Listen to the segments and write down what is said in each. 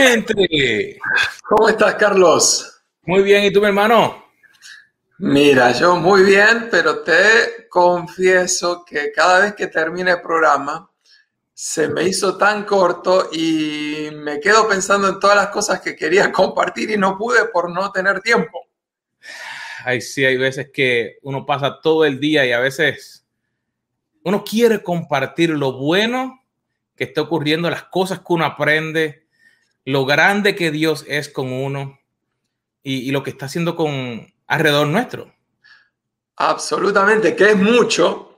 gente. ¿Cómo estás, Carlos? Muy bien, ¿y tú, mi hermano? Mira, yo muy bien, pero te confieso que cada vez que termine el programa se me hizo tan corto y me quedo pensando en todas las cosas que quería compartir y no pude por no tener tiempo. Ay, sí, hay veces que uno pasa todo el día y a veces uno quiere compartir lo bueno que está ocurriendo, las cosas que uno aprende, lo grande que Dios es con uno y, lo que está haciendo con alrededor nuestro. Absolutamente, que es mucho.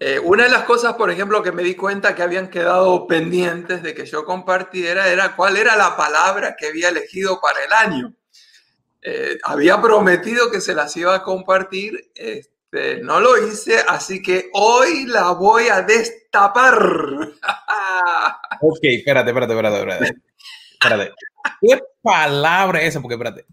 Eh, una de las cosas, por ejemplo, que me di cuenta que habían quedado pendientes de que yo compartiera era cuál era la palabra que había elegido para el año. Eh, había prometido que se las iba a compartir, este, no lo hice, así que hoy la voy a destapar. ok, espérate, espérate, espérate, espérate. ¿Qué palabra es esa? Porque espérate.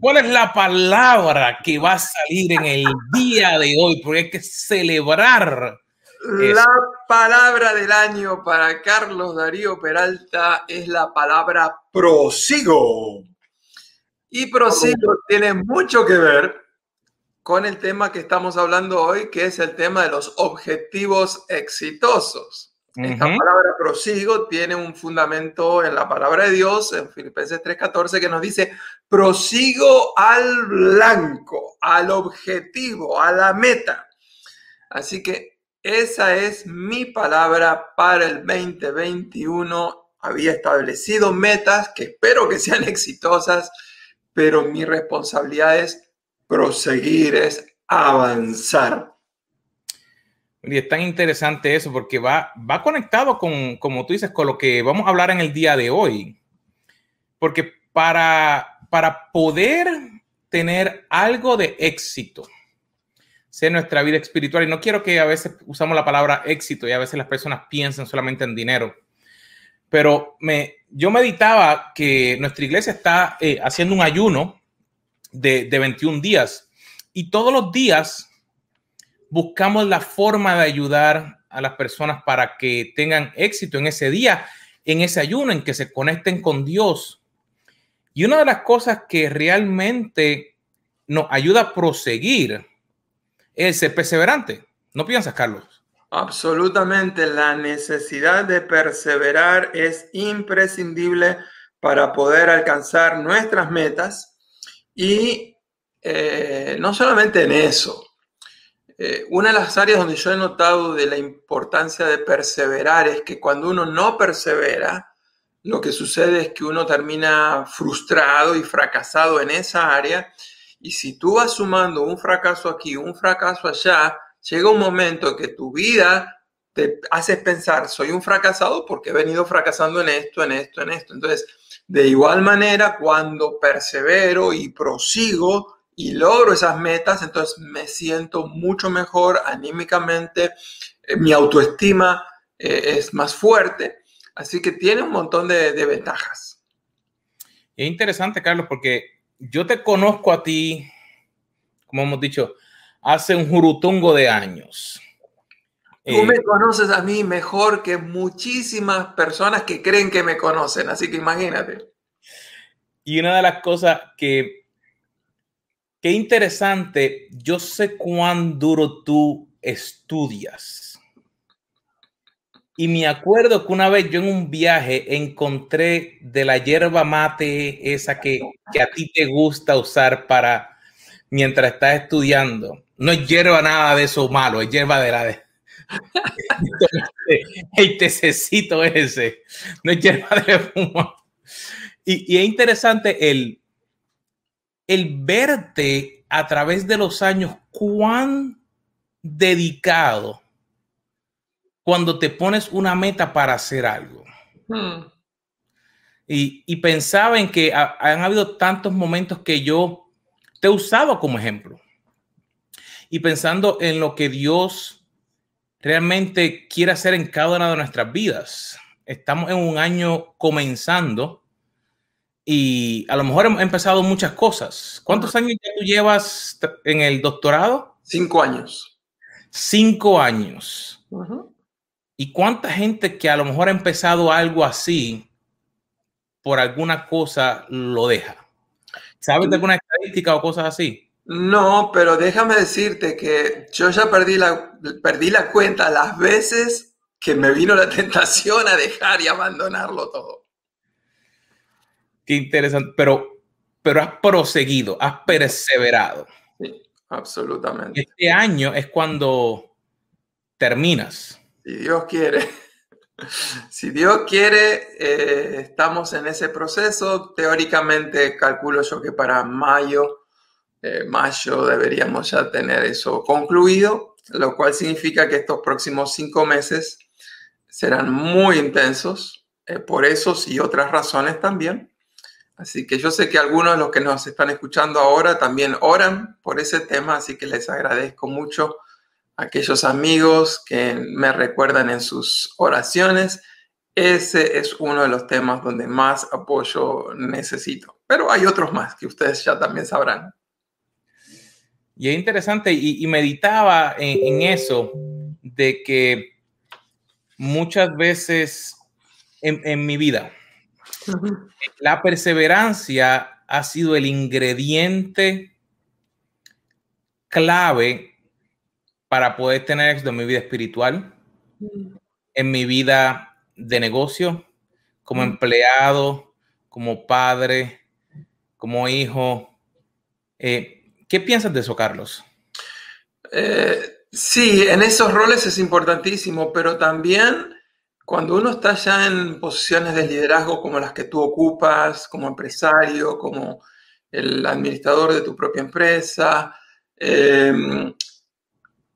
¿cuál es la palabra que va a salir en el día de hoy? Porque hay que celebrar. La palabra del año para Carlos Darío Peralta es la palabra prosigo. Y prosigo tiene mucho que ver con el tema que estamos hablando hoy, que es el tema de los objetivos exitosos. Esta palabra prosigo tiene un fundamento en la palabra de Dios, en Filipenses 3:14, que nos dice, prosigo al blanco, al objetivo, a la meta. Así que esa es mi palabra para el 2021. Había establecido metas que espero que sean exitosas, pero mi responsabilidad es proseguir, es avanzar. Y es tan interesante eso porque va, va conectado con, como tú dices, con lo que vamos a hablar en el día de hoy. Porque para, para poder tener algo de éxito, sea nuestra vida espiritual, y no quiero que a veces usamos la palabra éxito y a veces las personas piensan solamente en dinero, pero me, yo meditaba que nuestra iglesia está eh, haciendo un ayuno de, de 21 días y todos los días buscamos la forma de ayudar a las personas para que tengan éxito en ese día, en ese ayuno, en que se conecten con Dios. Y una de las cosas que realmente nos ayuda a proseguir es ser perseverante. ¿No piensas, Carlos? Absolutamente, la necesidad de perseverar es imprescindible para poder alcanzar nuestras metas y eh, no solamente en eso, eh, una de las áreas donde yo he notado de la importancia de perseverar es que cuando uno no persevera, lo que sucede es que uno termina frustrado y fracasado en esa área. Y si tú vas sumando un fracaso aquí, un fracaso allá, llega un momento que tu vida te hace pensar, soy un fracasado porque he venido fracasando en esto, en esto, en esto. Entonces, de igual manera, cuando persevero y prosigo, y logro esas metas, entonces me siento mucho mejor anímicamente, eh, mi autoestima eh, es más fuerte, así que tiene un montón de, ventajas. Es interesante, Carlos, porque yo te conozco a ti, como hemos dicho, hace un jurutungo de años. Tú me eh, conoces a mí mejor que muchísimas personas que creen que me conocen, así que imagínate. Y una de las cosas que Qué interesante. Yo sé cuán duro tú estudias. Y me acuerdo que una vez yo en un viaje encontré de la hierba mate, esa que, a ti te gusta usar para mientras estás estudiando. No es hierba nada de eso malo, es hierba de la de. el tececito ese. No es hierba de fuma. Y, y es interesante el, el verte a través de los años cuán dedicado cuando te pones una meta para hacer algo. Hmm. Y, pensaba en que han habido tantos momentos que yo te usaba como ejemplo. Y pensando en lo que Dios realmente quiere hacer en cada una de nuestras vidas. Estamos en un año comenzando y a lo mejor hemos empezado muchas cosas. ¿Cuántos años ya tú llevas en el doctorado? Cinco años. Cinco años. ¿Y cuánta gente que a lo mejor ha empezado algo así por alguna cosa lo deja? ¿Sabes de alguna estadística o cosas así? No, pero déjame decirte que yo ya perdí la, perdí la cuenta las veces que me vino la tentación a dejar y abandonarlo todo. Qué interesante, pero, pero has proseguido, has perseverado. Sí, absolutamente. Este año es cuando terminas. Si Dios quiere. Si Dios quiere, eh, estamos en ese proceso. Teóricamente, calculo yo que para mayo, eh, mayo deberíamos ya tener eso concluido, lo cual significa que estos próximos cinco meses serán muy intensos, eh, por esos y otras razones también. Así que yo sé que algunos de los que nos están escuchando ahora también oran por ese tema, así que les agradezco mucho a aquellos amigos que me recuerdan en sus oraciones ese es uno de los temas donde más apoyo necesito. Pero hay otros más que ustedes ya también sabrán. Y es interesante, y, meditaba en, eso, de que muchas veces en, mi vida, la perseverancia ha sido el ingrediente clave para poder tener éxito en mi vida espiritual, en mi vida de negocio, como empleado, como padre, como hijo. Eh, ¿Qué piensas de eso, Carlos? Eh, sí, en esos roles es importantísimo, pero también cuando uno está ya en posiciones de liderazgo como las que tú ocupas, como empresario, como el administrador de tu propia empresa, em,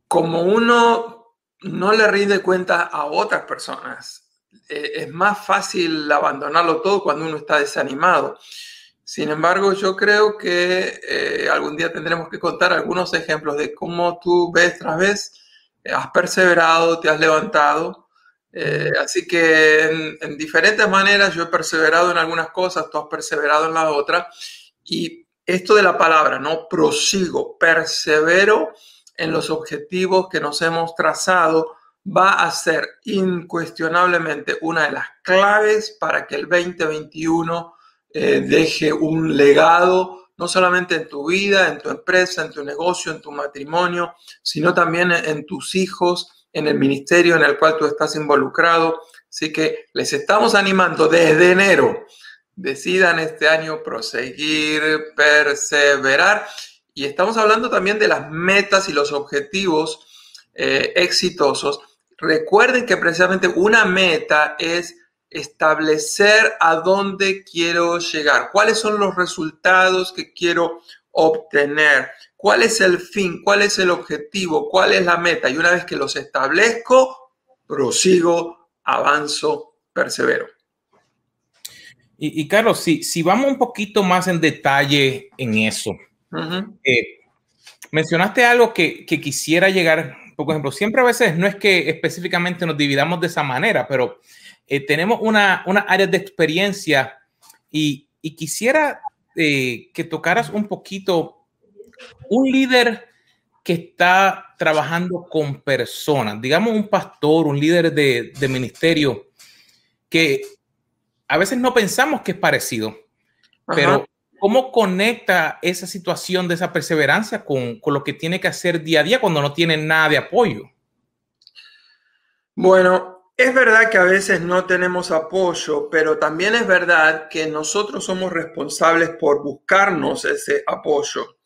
como uno no le rinde cuenta a otras personas eh, es más fácil abandonarlo todo cuando uno está desanimado. Sin embargo, yo creo que eh, algún día tendremos que contar algunos ejemplos de cómo tú vez tras vez eh, has perseverado, te has levantado. Así que en, diferentes maneras yo he perseverado en algunas cosas, tú has perseverado en la otra. Y esto de la palabra, ¿no? Prosigo, persevero en los objetivos que nos hemos trazado va a ser incuestionablemente una de las claves para que el 2021 eh, deje un legado, no solamente en tu vida, en tu empresa, en tu negocio, en tu matrimonio, sino también en tus hijos, en el ministerio en el cual tú estás involucrado. Así que les estamos animando desde enero. Decidan este año proseguir, perseverar. Y estamos hablando también de las metas y los objetivos eh, exitosos Recuerden que precisamente una meta es establecer a dónde quiero llegar, cuáles son los resultados que quiero obtener, cuál es el fin, cuál es el objetivo, cuál es la meta. Y una vez que los establezco, prosigo, avanzo, persevero. Y, Carlos, si, si, vamos un poquito más en detalle en eso, eh, mencionaste algo que, que, quisiera llegar por ejemplo, siempre a veces no es que específicamente nos dividamos de esa manera, pero eh, tenemos una, una área de experiencia y, y quisiera eh, que tocaras un poquito un líder que está trabajando con personas, digamos un pastor, un líder de, de ministerio, que a veces no pensamos que es parecido, pero ¿Cómo conecta esa situación de esa perseverancia con, lo que tiene que hacer día a día cuando no tiene nada de apoyo? Bueno, es verdad que a veces no tenemos apoyo, pero también es verdad que nosotros somos responsables por buscarnos ese apoyo.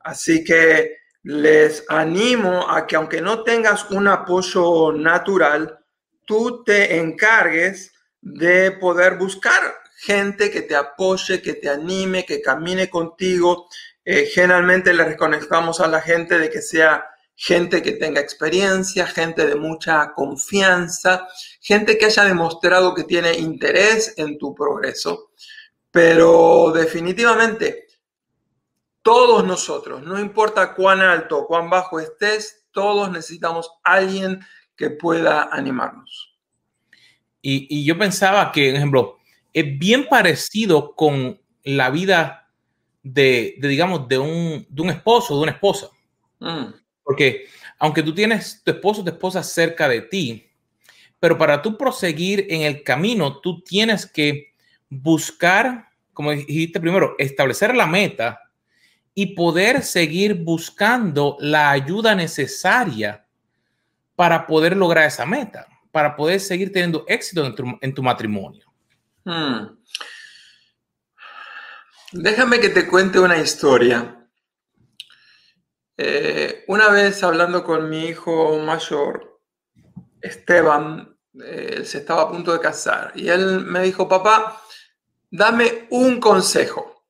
Así que les animo a que aunque no tengas un apoyo natural, tú te encargues de poder buscar gente que te apoye, que te anime, que camine contigo. Eh, generalmente le reconectamos a la gente de que sea gente que tenga experiencia, gente de mucha confianza, gente que haya demostrado que tiene interés en tu progreso. Pero definitivamente, todos nosotros, no importa cuán alto o cuán bajo estés, todos necesitamos alguien que pueda animarnos. Y, y yo pensaba que, por ejemplo, es bien parecido con la vida de, digamos, de un, de un, esposo, de una esposa. Mm. Porque aunque tú tienes tu esposo o tu esposa cerca de ti, pero para tú proseguir en el camino, tú tienes que buscar, como dijiste primero, establecer la meta y poder seguir buscando la ayuda necesaria para poder lograr esa meta, para poder seguir teniendo éxito en tu, matrimonio. Hmm. Déjame que te cuente una historia. Eh, una vez hablando con mi hijo mayor, Esteban, eh, se estaba a punto de casar y él me dijo, papá, dame un consejo.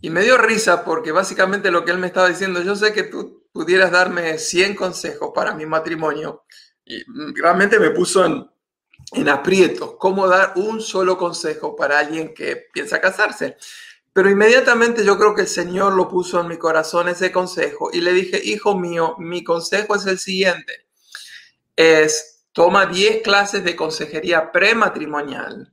Y me dio risa porque básicamente lo que él me estaba diciendo, yo sé que tú pudieras darme 100 consejos para mi matrimonio. Y realmente me puso en, en aprieto, cómo dar un solo consejo para alguien que piensa casarse. Pero inmediatamente yo creo que el Señor lo puso en mi corazón ese consejo y le dije, hijo mío, mi consejo es el siguiente. Es toma 10 clases de consejería prematrimonial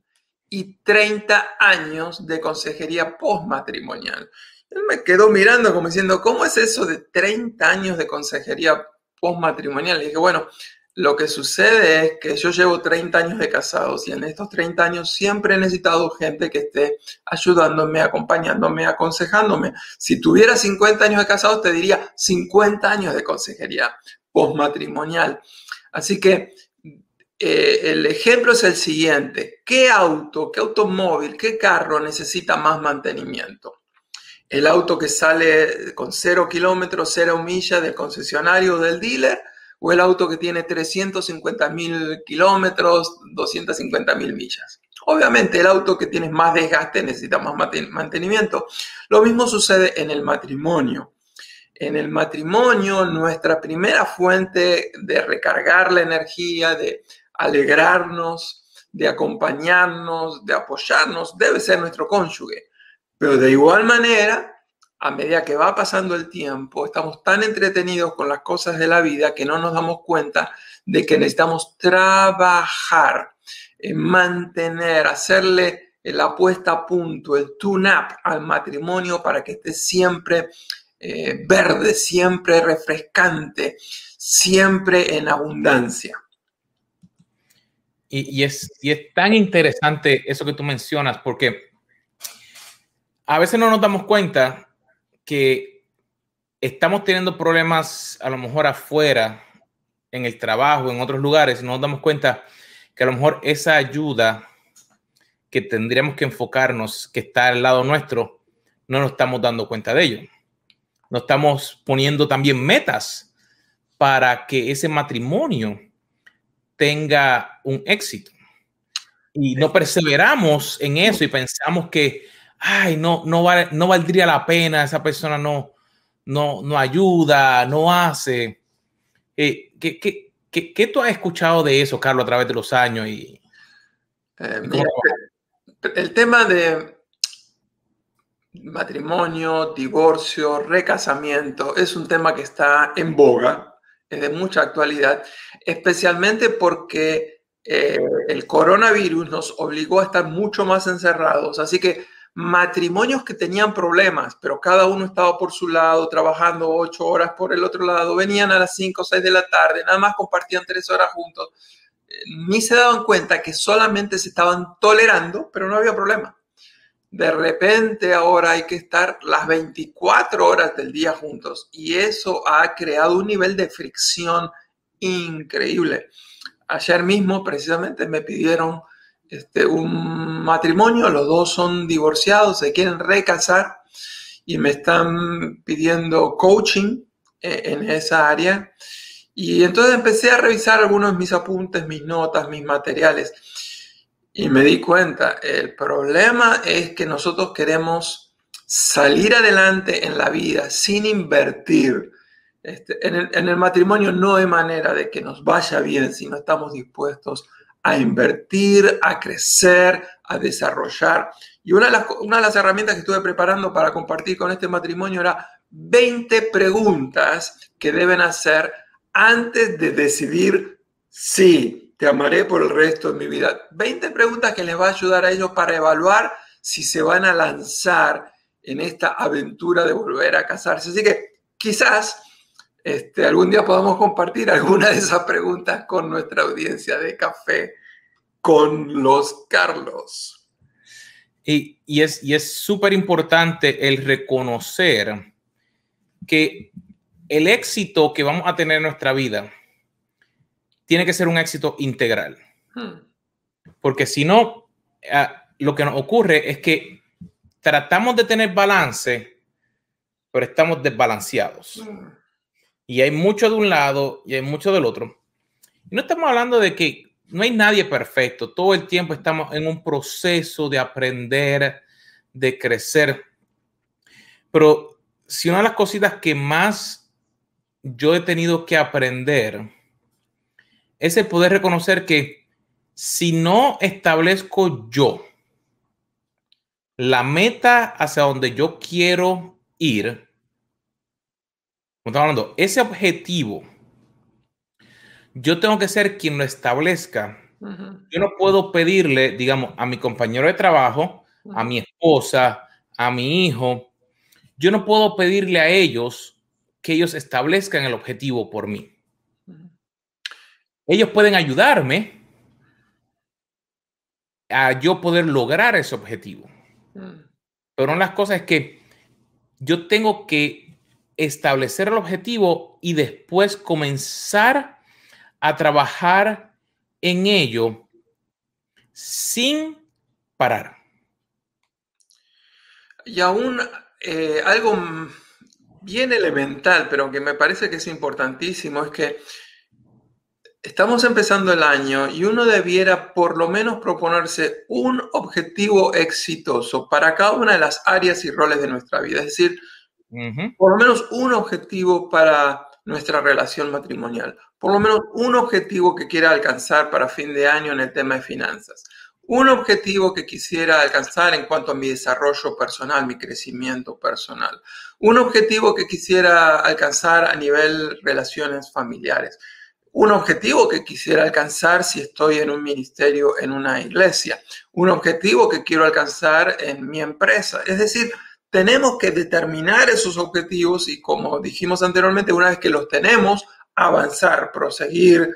y 30 años de consejería postmatrimonial. Él me quedó mirando como diciendo, ¿cómo es eso de 30 años de consejería postmatrimonial? Y dije, bueno, lo que sucede es que yo llevo 30 años de casados y en estos 30 años siempre he necesitado gente que esté ayudándome, acompañándome, aconsejándome. Si tuviera 50 años de casados, te diría 50 años de consejería postmatrimonial. Así que eh, el ejemplo es el siguiente. ¿Qué auto, qué automóvil, qué carro necesita más mantenimiento? El auto que sale con cero kilómetros, cero millas del concesionario o del dealer o el auto que tiene 350 mil kilómetros, 250 mil millas. Obviamente el auto que tiene más desgaste necesita más mantenimiento. Lo mismo sucede en el matrimonio. En el matrimonio, nuestra primera fuente de recargar la energía, de alegrarnos, de acompañarnos, de apoyarnos, debe ser nuestro cónyuge. Pero de igual manera, a medida que va pasando el tiempo, estamos tan entretenidos con las cosas de la vida que no nos damos cuenta de que necesitamos trabajar, eh, mantener, hacerle la puesta a punto, el tune-up al matrimonio para que esté siempre eh, verde, siempre refrescante, siempre en abundancia. Y, es, y es tan interesante eso que tú mencionas, porque a veces no nos damos cuenta que estamos teniendo problemas a lo mejor afuera, en el trabajo, en otros lugares, nos damos cuenta que a lo mejor esa ayuda que tendríamos que enfocarnos, que está al lado nuestro, no nos estamos dando cuenta de ello. No estamos poniendo también metas para que ese matrimonio tenga un éxito. Y no perseveramos en eso y pensamos que ay, no, no, no valdría la pena, esa persona no, no, no ayuda, no hace. Eh, ¿qué, qué, qué, tú has escuchado de eso, Carlos, a través de los años? Y, eh, el tema de matrimonio, divorcio, recasamiento es un tema que está en boga, es de mucha actualidad, especialmente porque eh, el coronavirus nos obligó a estar mucho más encerrados. Así que matrimonios que tenían problemas, pero cada uno estaba por su lado, trabajando ocho horas por el otro lado, venían a las cinco o seis de la tarde, nada más compartían tres horas juntos, eh, ni se daban cuenta que solamente se estaban tolerando, pero no había problema. De repente ahora hay que estar las 24 horas del día juntos y eso ha creado un nivel de fricción increíble. Ayer mismo precisamente me pidieron este, un matrimonio, los dos son divorciados, se quieren recasar y me están pidiendo coaching eh, en esa área. Y entonces empecé a revisar algunos de mis apuntes, mis notas, mis materiales. Y me di cuenta, el problema es que nosotros queremos salir adelante en la vida sin invertir. Este, en, el, en, el, matrimonio no hay manera de que nos vaya bien si no estamos dispuestos a invertir, a crecer, a desarrollar. Y una de las herramientas que estuve preparando para compartir con este matrimonio era 20 preguntas que deben hacer antes de decidir si te amaré por el resto de mi vida. 20 preguntas que les va a ayudar a ellos para evaluar si se van a lanzar en esta aventura de volver a casarse. Así que quizás este, algún día podamos compartir alguna de esas preguntas con nuestra audiencia de café con los Carlos. Y, y es súper importante el reconocer que el éxito que vamos a tener en nuestra vida tiene que ser un éxito integral. Hmm. Porque si no, lo que nos ocurre es que tratamos de tener balance, pero estamos desbalanceados. Hmm y hay mucho de un lado y hay mucho del otro. No estamos hablando de que no hay nadie perfecto, todo el tiempo estamos en un proceso de aprender, de crecer. Pero si una de las cositas que más yo he tenido que aprender es el poder reconocer que si no establezco yo la meta hacia donde yo quiero ir, estamos hablando, ese objetivo yo tengo que ser quien lo establezca. Yo no puedo pedirle, digamos, a mi compañero de trabajo, a mi esposa, a mi hijo, yo no puedo pedirle a ellos que ellos establezcan el objetivo por mí. Ellos pueden ayudarme a yo poder lograr ese objetivo. Pero una de las cosas es que yo tengo que establecer el objetivo y después comenzar a trabajar en ello sin parar. Y aún eh, algo bien elemental, pero que me parece que es importantísimo, es que estamos empezando el año y uno debiera por lo menos proponerse un objetivo exitoso para cada una de las áreas y roles de nuestra vida. Es decir, por lo menos un objetivo para nuestra relación matrimonial, por lo menos un objetivo que quiera alcanzar para fin de año en el tema de finanzas, un objetivo que quisiera alcanzar en cuanto a mi desarrollo personal, mi crecimiento personal, un objetivo que quisiera alcanzar a nivel relaciones familiares, un objetivo que quisiera alcanzar si estoy en un ministerio, en una iglesia, un objetivo que quiero alcanzar en mi empresa. Es decir, tenemos que determinar esos objetivos y como dijimos anteriormente, una vez que los tenemos, avanzar, proseguir,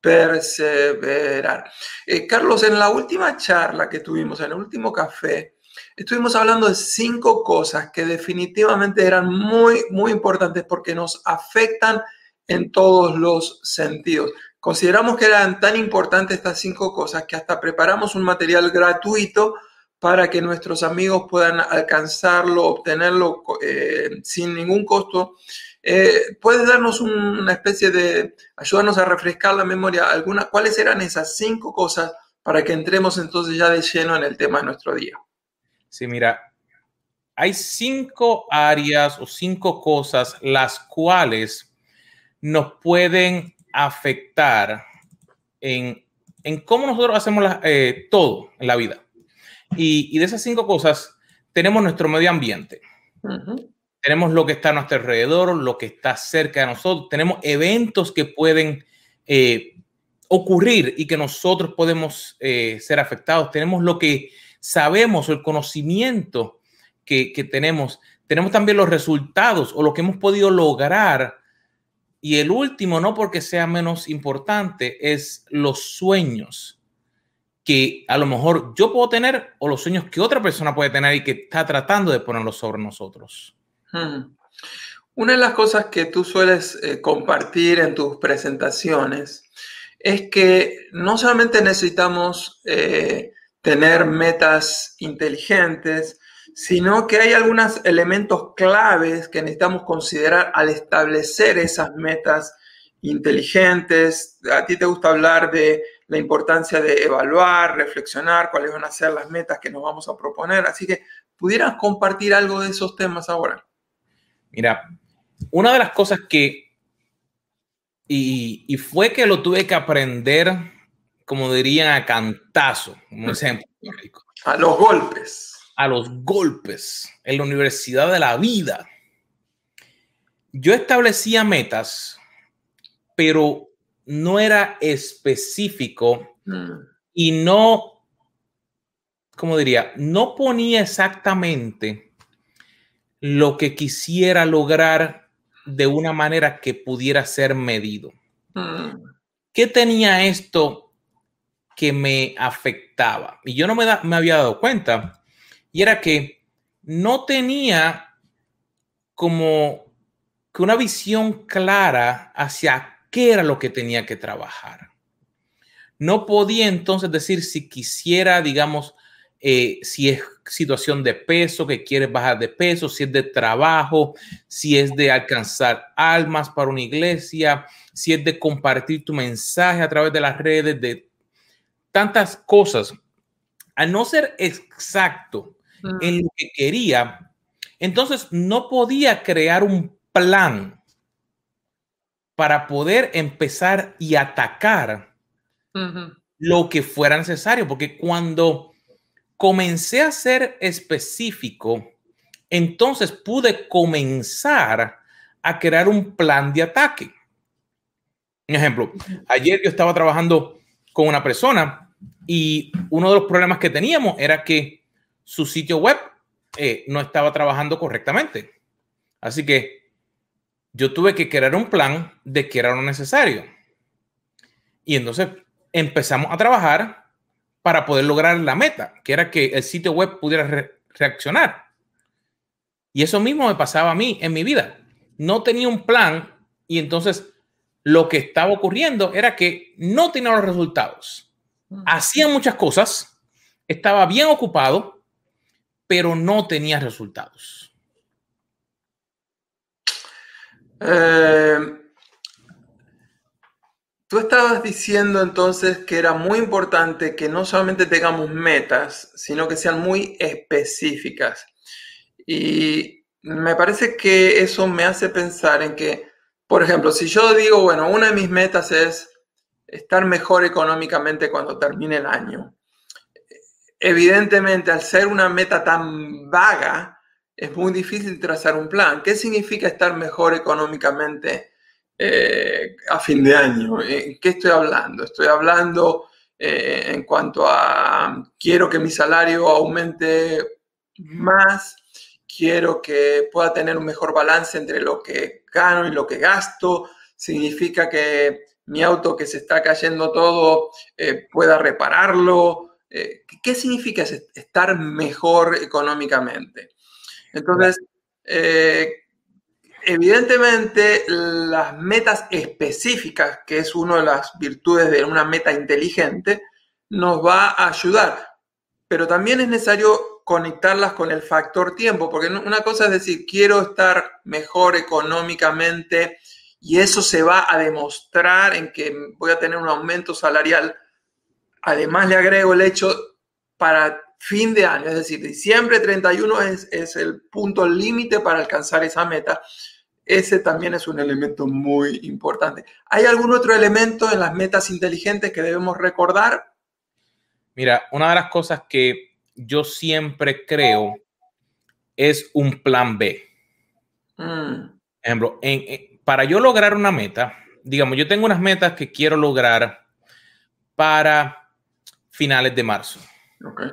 perseverar. Eh, Carlos, en la última charla que tuvimos, en el último café, estuvimos hablando de cinco cosas que definitivamente eran muy, muy importantes porque nos afectan en todos los sentidos. Consideramos que eran tan importantes estas cinco cosas que hasta preparamos un material gratuito para que nuestros amigos puedan alcanzarlo, obtenerlo eh, sin ningún costo eh, ¿Puedes darnos una especie de, ayudarnos a refrescar la memoria, alguna, cuáles eran esas cinco cosas para que entremos entonces ya de lleno en el tema de nuestro día? Sí, mira, hay cinco áreas o cinco cosas las cuales nos pueden afectar en, en cómo nosotros hacemos eh, todo en la vida. Y, de esas cinco cosas tenemos nuestro medio ambiente. Tenemos lo que está a nuestro alrededor, lo que está cerca de nosotros, tenemos eventos que pueden eh, ocurrir y que nosotros podemos eh, ser afectados, tenemos lo que sabemos, el conocimiento que, que tenemos, tenemos también los resultados o lo que hemos podido lograr. Y el último, no porque sea menos importante, es los sueños que a lo mejor yo puedo tener o los sueños que otra persona puede tener y que está tratando de ponerlos sobre nosotros. Una de las cosas que tú sueles eh, compartir en tus presentaciones es que no solamente necesitamos eh, tener metas inteligentes, sino que hay algunos elementos claves que necesitamos considerar al establecer esas metas inteligentes. A ti te gusta hablar de la importancia de evaluar, reflexionar cuáles van a ser las metas que nos vamos a proponer. Así que, ¿pudieras compartir algo de esos temas ahora? Mira, una de las cosas que, y, fue que lo tuve que aprender, como dirían, a cantazo, como ejemplo. A los golpes. A los golpes en la Universidad de la Vida. Yo establecía metas, pero no era específico mm. y no, como diría, no ponía exactamente lo que quisiera lograr de una manera que pudiera ser medido. Mm. ¿Qué tenía esto que me afectaba? Y yo no me, me había dado cuenta. Y era que no tenía como que una visión clara hacia qué era lo que tenía que trabajar. No podía entonces decir si quisiera, digamos, eh, si es situación de peso, que quieres bajar de peso, si es de trabajo, si es de alcanzar almas para una iglesia, si es de compartir tu mensaje a través de las redes, de tantas cosas. Al no ser exacto mm. en lo que quería, entonces no podía crear un plan para poder empezar y atacar lo que fuera necesario, porque cuando comencé a ser específico, entonces pude comenzar a crear un plan de ataque. Un ejemplo, ayer yo estaba trabajando con una persona y uno de los problemas que teníamos era que su sitio web eh, no estaba trabajando correctamente. Así que yo tuve que crear un plan de qué era lo necesario. Y entonces empezamos a trabajar para poder lograr la meta, que era que el sitio web pudiera reaccionar. Y eso mismo me pasaba a mí en mi vida. No tenía un plan y entonces lo que estaba ocurriendo era que no tenía los resultados. Hacía muchas cosas, estaba bien ocupado, pero no tenía resultados. Eh, tú estabas diciendo entonces que era muy importante que no solamente tengamos metas, sino que sean muy específicas. Y me parece que eso me hace pensar en que, por ejemplo, si yo digo, bueno, una de mis metas es estar mejor económicamente cuando termine el año. Evidentemente, al ser una meta tan vaga, es muy difícil trazar un plan. ¿Qué significa estar mejor económicamente eh, a fin de año? ¿En qué estoy hablando? Estoy hablando eh, en cuanto a quiero que mi salario aumente más, quiero que pueda tener un mejor balance entre lo que gano y lo que gasto. Significa que mi auto que se está cayendo todo eh, pueda repararlo. ¿Qué significa estar mejor económicamente? Entonces, eh, evidentemente, las metas específicas, que es una de las virtudes de una meta inteligente, nos va a ayudar. Pero también es necesario conectarlas con el factor tiempo, porque una cosa es decir, quiero estar mejor económicamente y eso se va a demostrar en que voy a tener un aumento salarial. Además, le agrego el hecho para fin de año, es decir, diciembre 31 es, es el punto límite para alcanzar esa meta. Ese también es un elemento muy importante. ¿Hay algún otro elemento en las metas inteligentes que debemos recordar? Mira, una de las cosas que yo siempre creo es un plan B. Mm. Ejemplo, para yo lograr una meta, digamos, yo tengo unas metas que quiero lograr para finales de marzo. Okay.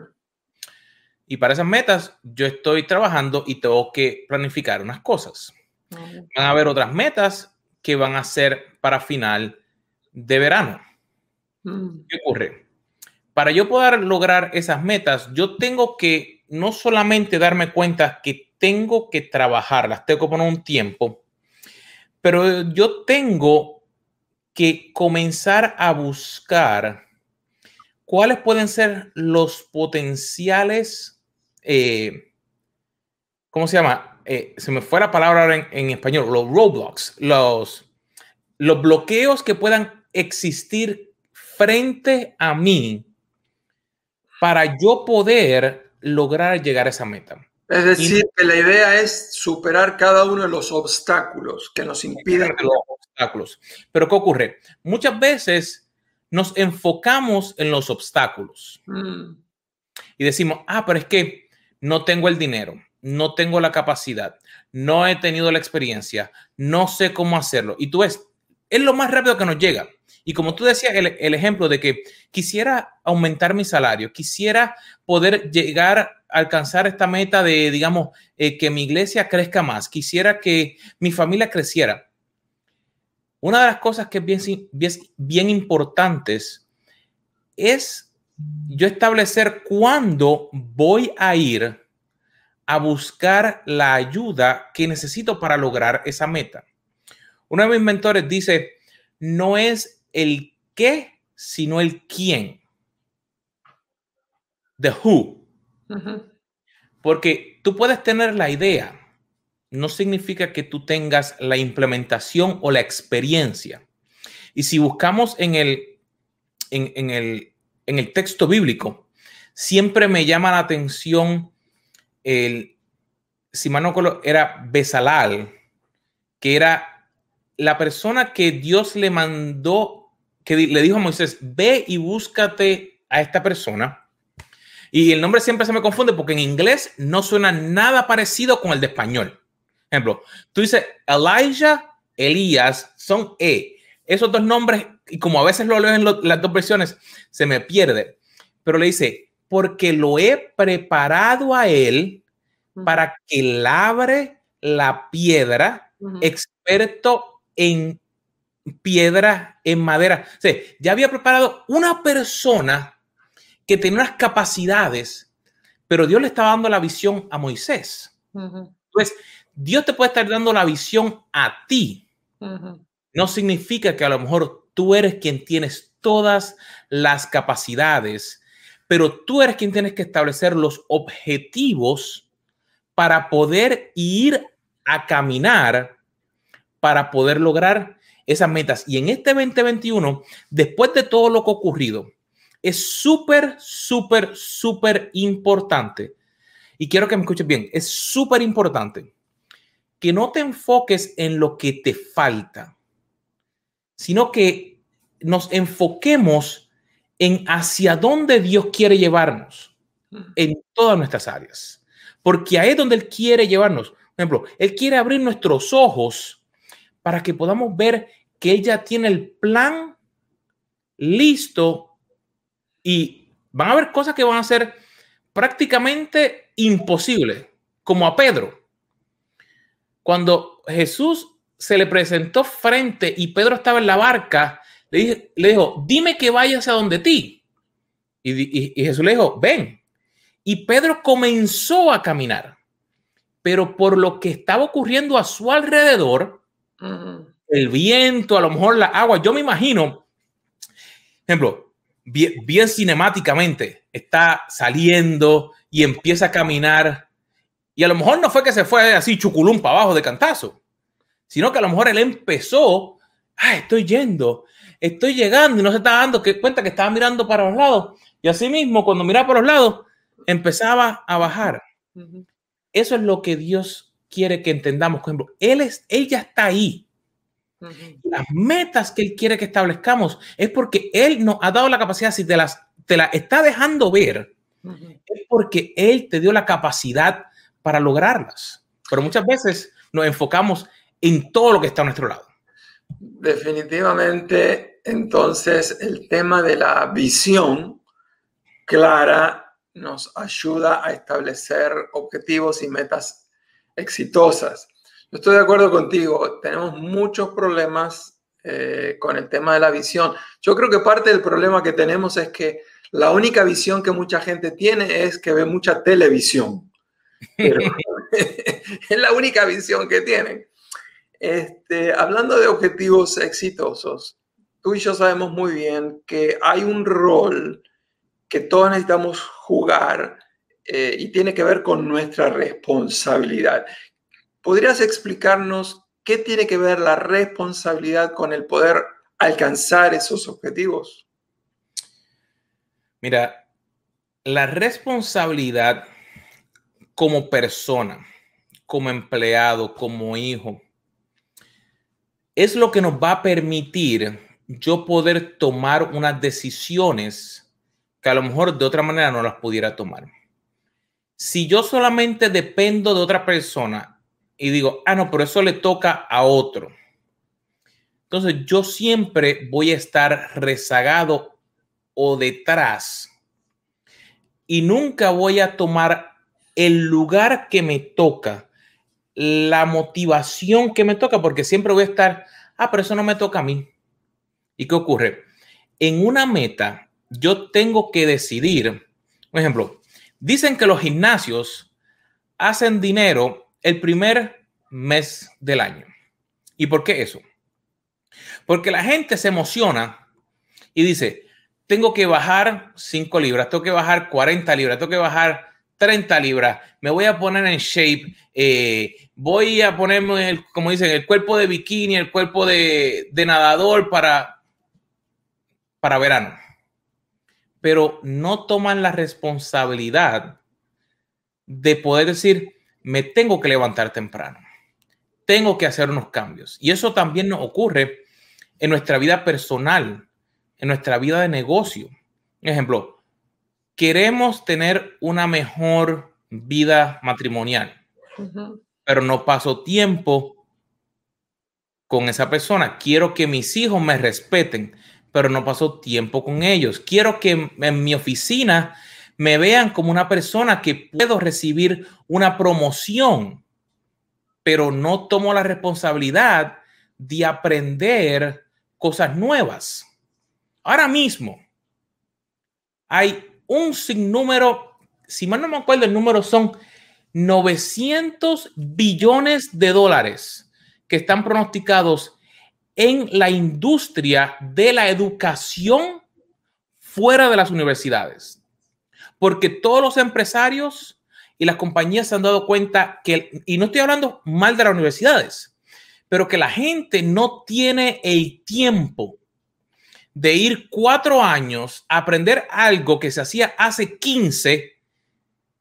Y para esas metas yo estoy trabajando y tengo que planificar unas cosas. Van a haber otras metas que van a ser para final de verano. Mm. ¿Qué ocurre? Para yo poder lograr esas metas, yo tengo que no solamente darme cuenta que tengo que trabajarlas, tengo que poner un tiempo, pero yo tengo que comenzar a buscar cuáles pueden ser los potenciales eh, ¿cómo se llama? Eh, se me fue la palabra ahora en, español, los roadblocks, los, los bloqueos que puedan existir frente a mí para yo poder lograr llegar a esa meta. Es decir, que la idea es superar cada uno de los obstáculos que nos impiden. Los obstáculos. Pero ¿qué ocurre? Muchas veces nos enfocamos en los obstáculos mm. y decimos, ah, pero es que no tengo el dinero, no tengo la capacidad, no he tenido la experiencia, no sé cómo hacerlo. Y tú ves, es lo más rápido que nos llega. Y como tú decías, el, ejemplo de que quisiera aumentar mi salario, quisiera poder llegar a alcanzar esta meta de, digamos, eh, que mi iglesia crezca más, quisiera que mi familia creciera. Una de las cosas que es bien, bien, bien importantes es yo establecer cuándo voy a ir a buscar la ayuda que necesito para lograr esa meta. Uno de mis mentores dice, no es el qué, sino el quién. The who. Porque tú puedes tener la idea, no significa que tú tengas la implementación o la experiencia. Y si buscamos en el, en el en el texto bíblico, siempre me llama la atención el, si era Besalal, que era la persona que Dios le mandó, que le dijo a Moisés, ve y búscate a esta persona. Y el nombre siempre se me confunde porque en inglés no suena nada parecido con el de español. Ejemplo, tú dices Elijah, Elías, son E, esos dos nombres, y como a veces lo leo en las dos versiones, se me pierde. Pero le dice, porque lo he preparado a él para que labre la piedra, experto en piedra, en madera. O sea, ya había preparado una persona que tenía unas capacidades, pero Dios le estaba dando la visión a Moisés. Entonces, Dios te puede estar dando la visión a ti. No significa que a lo mejor tú eres quien tienes todas las capacidades, pero tú eres quien tienes que establecer los objetivos para poder ir a caminar, para poder lograr esas metas. Y en este 2021, después de todo lo que ha ocurrido, es súper, súper, súper importante. Y quiero que me escuches bien, es súper importante que no te enfoques en lo que te falta, sino que nos enfoquemos en hacia dónde Dios quiere llevarnos en todas nuestras áreas. Porque ahí es donde Él quiere llevarnos. Por ejemplo, Él quiere abrir nuestros ojos para que podamos ver que ella tiene el plan listo y van a haber cosas que van a ser prácticamente imposibles, como a Pedro. Cuando Jesús se le presentó frente y Pedro estaba en la barca, le, dijo, dime que vaya hacia donde ti. Y, Jesús le dijo, ven. Y Pedro comenzó a caminar, pero por lo que estaba ocurriendo a su alrededor, el viento, a lo mejor la agua. Yo me imagino, ejemplo, bien, cinemáticamente, está saliendo y empieza a caminar. Y a lo mejor no fue que se fue así chuculum para abajo de cantazo, sino que a lo mejor él empezó, ah, estoy yendo, estoy llegando y no se estaba dando cuenta que estaba mirando para los lados. Y así mismo, cuando miraba para los lados, empezaba a bajar. Eso es lo que Dios quiere que entendamos. Por ejemplo, él, es, él ya está ahí. Las metas que Él quiere que establezcamos es porque Él nos ha dado la capacidad, si te las te la está dejando ver, es porque Él te dio la capacidad para lograrlas. Pero muchas veces nos enfocamos en todo lo que está a nuestro lado. Definitivamente, entonces, el tema de la visión clara nos ayuda a establecer objetivos y metas exitosas estoy de acuerdo contigo, tenemos muchos problemas eh, con el tema de la visión. Yo creo que parte del problema que tenemos es que la única visión que mucha gente tiene es que ve mucha televisión. es la única visión que tienen. Este, hablando de objetivos exitosos, tú y yo sabemos muy bien que hay un rol que todos necesitamos jugar eh, y tiene que ver con nuestra responsabilidad. ¿Podrías explicarnos qué tiene que ver la responsabilidad con el poder alcanzar esos objetivos? Mira, la responsabilidad como persona, como empleado, como hijo, es lo que nos va a permitir yo poder tomar unas decisiones que a lo mejor de otra manera no las pudiera tomar. Si yo solamente dependo de otra persona y digo, ah, no, pero eso le toca a otro. Entonces yo siempre voy a estar rezagado o detrás y nunca voy a tomar el lugar que me toca, la motivación que me toca, porque siempre voy a estar, ah, pero eso no me toca a mí. ¿Y qué ocurre? En una meta, yo tengo que decidir, por ejemplo, dicen que los gimnasios hacen dinero el primer mes del año. ¿Y por qué eso? Porque la gente se emociona y dice, tengo que bajar 5 libras, tengo que bajar 40 libras, tengo que bajar 30 libras, me voy a poner en shape, eh, voy a ponerme, el, como dicen, el cuerpo de bikini, el cuerpo de, nadador para, para verano. Pero no toman la responsabilidad de poder decir, me tengo que levantar temprano, tengo que hacer unos cambios. Y eso también nos ocurre en nuestra vida personal, en nuestra vida de negocio. ejemplo, queremos tener una mejor vida matrimonial, pero no paso tiempo con esa persona. Quiero que mis hijos me respeten, pero no paso tiempo con ellos. Quiero que en mi oficina me vean como una persona que puedo recibir una promoción, pero no tomo la responsabilidad de aprender cosas nuevas. Ahora mismo hay un sinnúmero, si mal no me acuerdo, el número son 900 billones de dólares que están pronosticados en la industria de la educación fuera de las universidades. Porque todos los empresarios y las compañías se han dado cuenta que, y no estoy hablando mal de las universidades, pero que la gente no tiene el tiempo de ir cuatro años a aprender algo que se hacía hace 15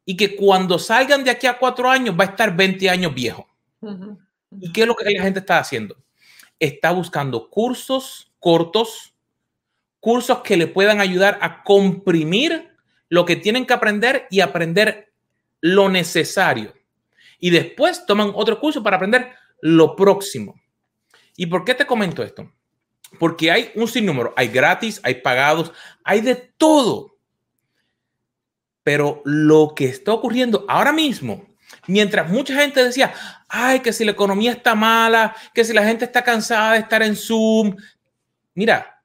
y que cuando salgan de aquí a cuatro años va a estar 20 años viejo. ¿Y qué es lo que la gente está haciendo? Está buscando cursos cortos, cursos que le puedan ayudar a comprimir lo que tienen que aprender y aprender lo necesario. Y después toman otro curso para aprender lo próximo. ¿Y por qué te comento esto? Porque hay un sinnúmero, hay gratis, hay pagados, hay de todo. Pero lo que está ocurriendo ahora mismo, mientras mucha gente decía, ay, que si la economía está mala, que si la gente está cansada de estar en Zoom, mira,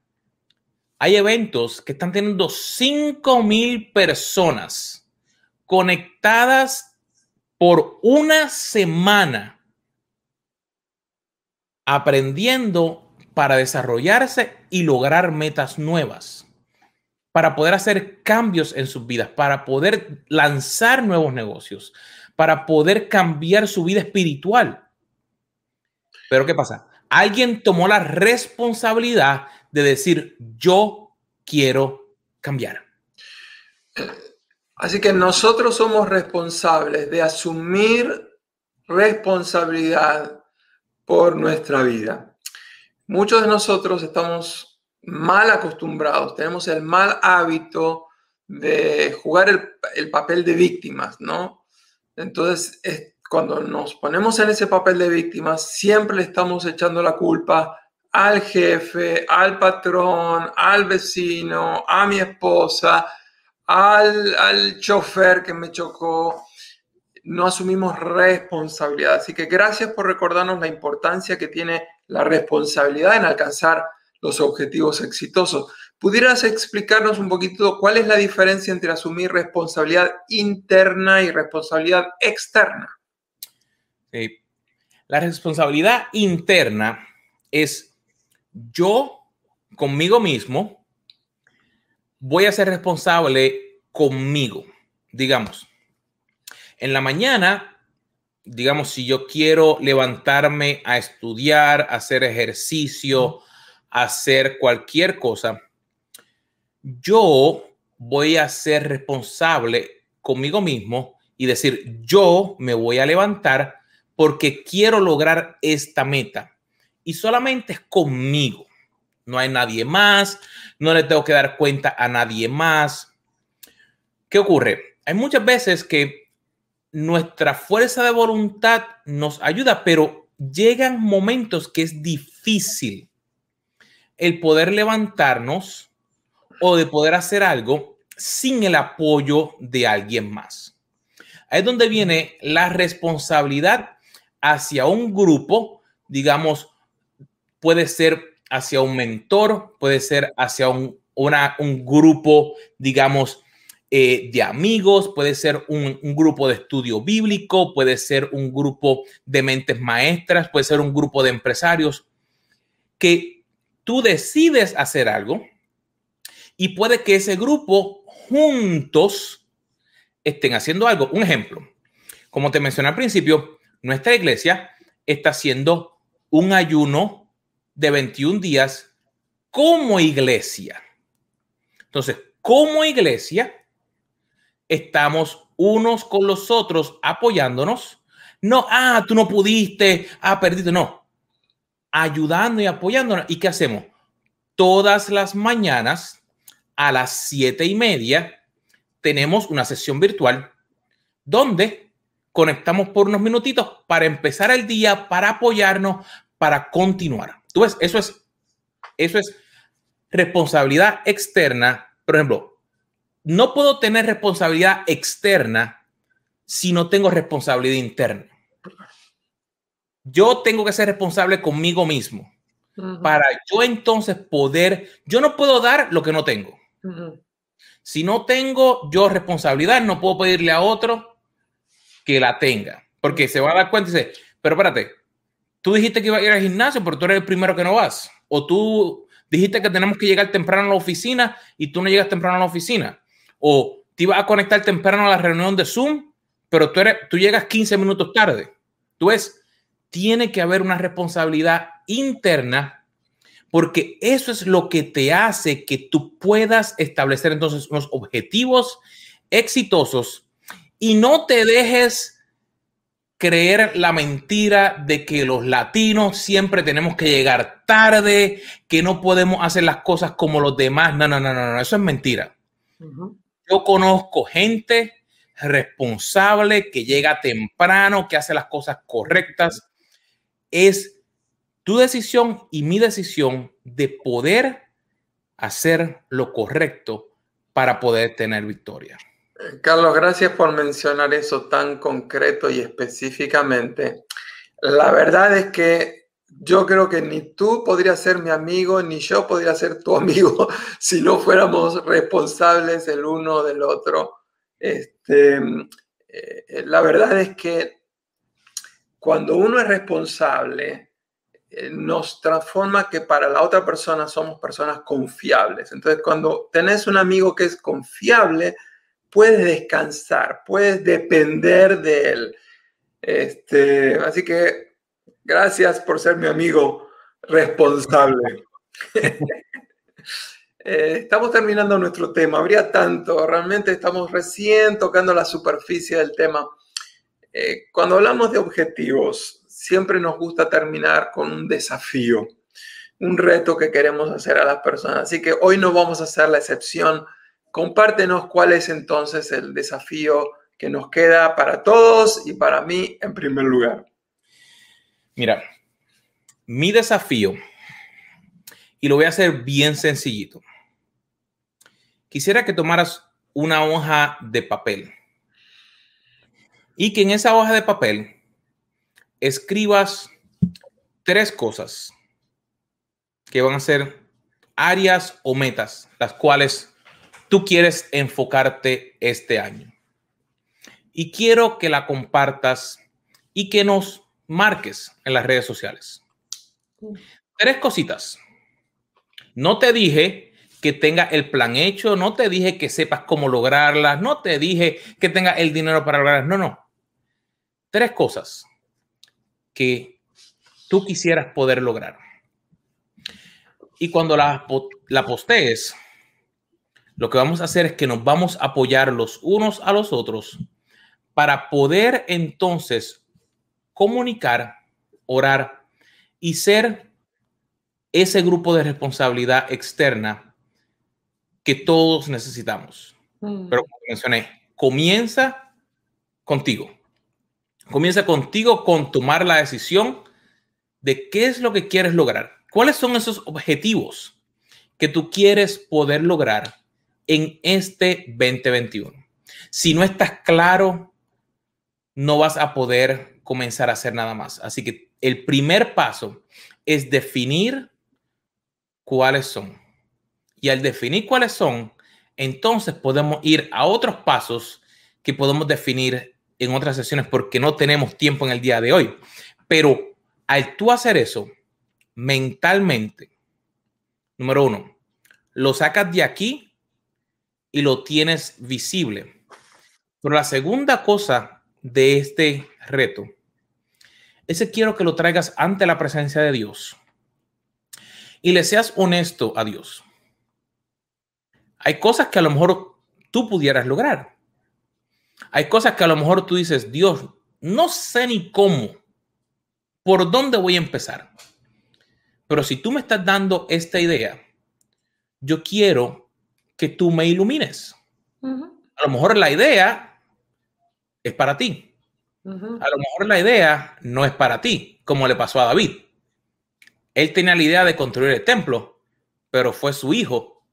hay eventos que están teniendo 5 mil personas conectadas por una semana aprendiendo para desarrollarse y lograr metas nuevas para poder hacer cambios en sus vidas, para poder lanzar nuevos negocios, para poder cambiar su vida espiritual. Pero ¿qué pasa? Alguien tomó la responsabilidad de decir, yo quiero cambiar. Así que nosotros somos responsables de asumir responsabilidad por nuestra vida. Muchos de nosotros estamos mal acostumbrados, tenemos el mal hábito de jugar el, papel de víctimas, ¿no? Entonces, cuando nos ponemos en ese papel de víctimas, siempre le estamos echando la culpa al jefe, al patrón, al vecino, a mi esposa, al, al chofer que me chocó. No asumimos responsabilidad. Así que gracias por recordarnos la importancia que tiene la responsabilidad en alcanzar los objetivos exitosos. ¿Pudieras explicarnos un poquito cuál es la diferencia entre asumir responsabilidad interna y responsabilidad externa? Sí. La responsabilidad interna es yo conmigo mismo voy a ser responsable conmigo. Digamos, en la mañana, digamos, si yo quiero levantarme a estudiar, hacer ejercicio, hacer cualquier cosa, yo voy a ser responsable conmigo mismo y decir, yo me voy a levantar porque quiero lograr esta meta. Y solamente es conmigo. No hay nadie más, no le tengo que dar cuenta a nadie más. ¿Qué ocurre? Hay muchas veces que nuestra fuerza de voluntad nos ayuda, pero llegan momentos que es difícil el poder levantarnos o de poder hacer algo sin el apoyo de alguien más. Ahí es donde viene la responsabilidad hacia un grupo, digamos, puede ser hacia un mentor, puede ser hacia un, un grupo, digamos, eh, de amigos, puede ser un, un, grupo de estudio bíblico, puede ser un grupo de mentes maestras, puede ser un grupo de empresarios, que tú decides hacer algo y puede que ese grupo juntos estén haciendo algo. Un ejemplo, como te mencioné al principio, nuestra iglesia está haciendo un ayuno de 21 días como iglesia. Entonces, como iglesia, estamos unos con los otros apoyándonos. No, ah, tú no pudiste, ah, perdido. No, ayudando y apoyándonos. ¿Y qué hacemos? Todas las mañanas a las siete y media tenemos una sesión virtual donde conectamos por unos minutitos para empezar el día, para apoyarnos, para continuar. Tú ves, eso es, eso es responsabilidad externa. Por ejemplo, no puedo tener responsabilidad externa si no tengo responsabilidad interna. Yo tengo que ser responsable conmigo mismo para yo entonces poder, yo no puedo dar lo que no tengo. Si no tengo yo responsabilidad, no puedo pedirle a otro que la tenga, porque se va a dar cuenta y dice, pero espérate, tú dijiste que iba a ir al gimnasio, pero tú eres el primero que no vas. O tú dijiste que tenemos que llegar temprano a la oficina y tú no llegas temprano a la oficina. O te ibas a conectar temprano a la reunión de Zoom, pero tú, eres, tú llegas 15 minutos tarde. Tú ves, tiene que haber una responsabilidad interna porque eso es lo que te hace que tú puedas establecer entonces unos objetivos exitosos y no te dejes creer la mentira de que los latinos siempre tenemos que llegar tarde, que no podemos hacer las cosas como los demás. No, no, no, no, no. eso es mentira. Yo conozco gente responsable que llega temprano, que hace las cosas correctas. Es tu decisión y mi decisión de poder hacer lo correcto para poder tener victoria. Carlos, gracias por mencionar eso tan concreto y específicamente. La verdad es que yo creo que ni tú podrías ser mi amigo, ni yo podría ser tu amigo si no fuéramos responsables el uno del otro. Este, eh, la verdad es que cuando uno es responsable, eh, nos transforma que para la otra persona somos personas confiables. Entonces, cuando tenés un amigo que es confiable, puedes descansar, puedes depender de él. Este, así que gracias por ser mi amigo responsable. Eh, estamos terminando nuestro tema, habría tanto, realmente estamos recién tocando la superficie del tema. Eh, cuando hablamos de objetivos, siempre nos gusta terminar con un desafío, un reto que queremos hacer a las personas. Así que hoy no vamos a hacer la excepción Compártenos cuál es entonces el desafío que nos queda para todos y para mí en primer lugar. Mira, mi desafío, y lo voy a hacer bien sencillito. Quisiera que tomaras una hoja de papel y que en esa hoja de papel escribas tres cosas que van a ser áreas o metas, las cuales tú quieres enfocarte este año. Y quiero que la compartas y que nos marques en las redes sociales. Tres cositas. No te dije que tenga el plan hecho, no te dije que sepas cómo lograrlas, no te dije que tenga el dinero para lograrlas, no, no. Tres cosas que tú quisieras poder lograr. Y cuando la, la postees, lo que vamos a hacer es que nos vamos a apoyar los unos a los otros para poder entonces comunicar, orar y ser ese grupo de responsabilidad externa que todos necesitamos. Mm. Pero como mencioné, comienza contigo. Comienza contigo con tomar la decisión de qué es lo que quieres lograr. ¿Cuáles son esos objetivos que tú quieres poder lograr en este 2021. Si no estás claro, no vas a poder comenzar a hacer nada más. Así que el primer paso es definir cuáles son. Y al definir cuáles son, entonces podemos ir a otros pasos que podemos definir en otras sesiones porque no tenemos tiempo en el día de hoy. Pero al tú hacer eso mentalmente, número uno, lo sacas de aquí y lo tienes visible. Pero la segunda cosa de este reto es que quiero que lo traigas ante la presencia de Dios y le seas honesto a Dios. Hay cosas que a lo mejor tú pudieras lograr. Hay cosas que a lo mejor tú dices, Dios, no sé ni cómo, por dónde voy a empezar. Pero si tú me estás dando esta idea, yo quiero que tú me ilumines. A lo mejor la idea es para ti. A lo mejor la idea no es para ti, como le pasó a David. Él tenía la idea de construir el templo, pero fue su hijo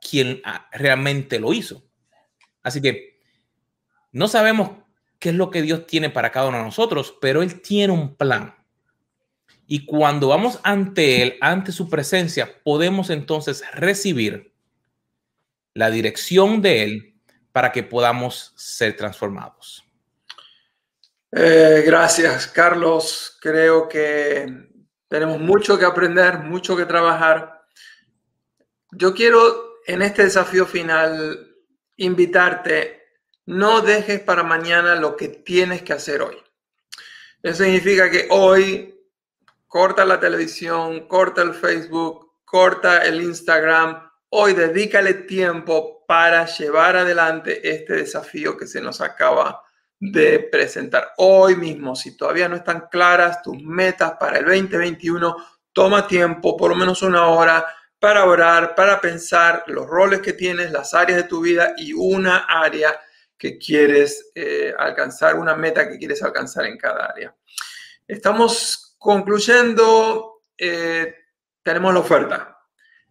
quien ah, realmente lo hizo. Así que no sabemos qué es lo que Dios tiene para cada uno de nosotros, pero Él tiene un plan. Y cuando vamos ante Él, ante su presencia, podemos entonces recibir la dirección de Él para que podamos ser transformados. Eh, gracias, Carlos. Creo que tenemos mucho que aprender, mucho que trabajar. Yo quiero en este desafío final invitarte, no dejes para mañana lo que tienes que hacer hoy. Eso significa que hoy corta la televisión, corta el Facebook, corta el Instagram. Hoy dedícale tiempo para llevar adelante este desafío que se nos acaba de presentar hoy mismo. Si todavía no están claras tus metas para el 2021, toma tiempo, por lo menos una hora, para orar, para pensar los roles que tienes, las áreas de tu vida y una área que quieres eh, alcanzar, una meta que quieres alcanzar en cada área. Estamos Concluyendo, eh, tenemos la oferta.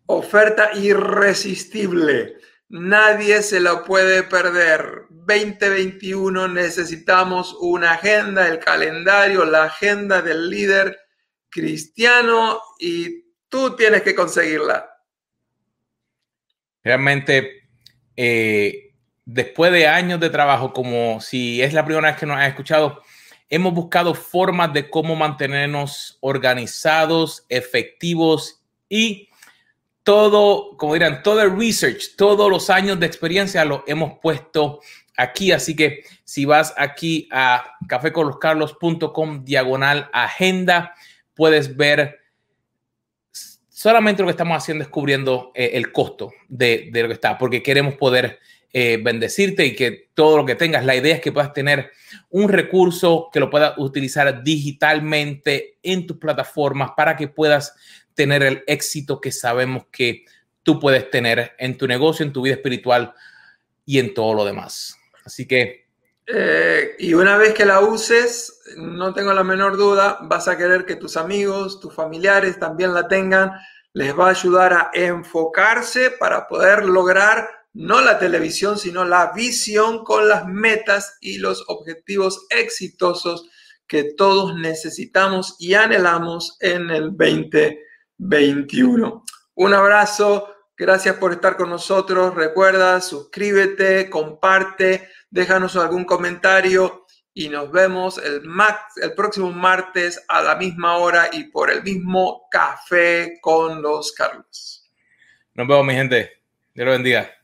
Oferta irresistible. Nadie se la puede perder. 2021 necesitamos una agenda, el calendario, la agenda del líder cristiano y tú tienes que conseguirla. Realmente, eh, después de años de trabajo, como si es la primera vez que nos has escuchado, hemos buscado formas de cómo mantenernos organizados, efectivos y todo, como dirán, todo el research, todos los años de experiencia lo hemos puesto aquí. Así que si vas aquí a caféconloscarlos.com diagonal agenda, puedes ver solamente lo que estamos haciendo es cubriendo eh, el costo de, lo que está, porque queremos poder eh, bendecirte y que todo lo que tengas, la idea es que puedas tener un recurso que lo puedas utilizar digitalmente en tus plataformas para que puedas tener el éxito que sabemos que tú puedes tener en tu negocio, en tu vida espiritual y en todo lo demás. Así que... Eh, y una vez que la uses, no tengo la menor duda, vas a querer que tus amigos, tus familiares también la tengan. Les va a ayudar a enfocarse para poder lograr no la televisión, sino la visión con las metas y los objetivos exitosos que todos necesitamos y anhelamos en el 2021. Un abrazo, gracias por estar con nosotros. Recuerda, suscríbete, comparte, déjanos algún comentario y nos vemos el, el próximo martes a la misma hora y por el mismo café con los Carlos. Nos vemos, mi gente. Dios lo bendiga.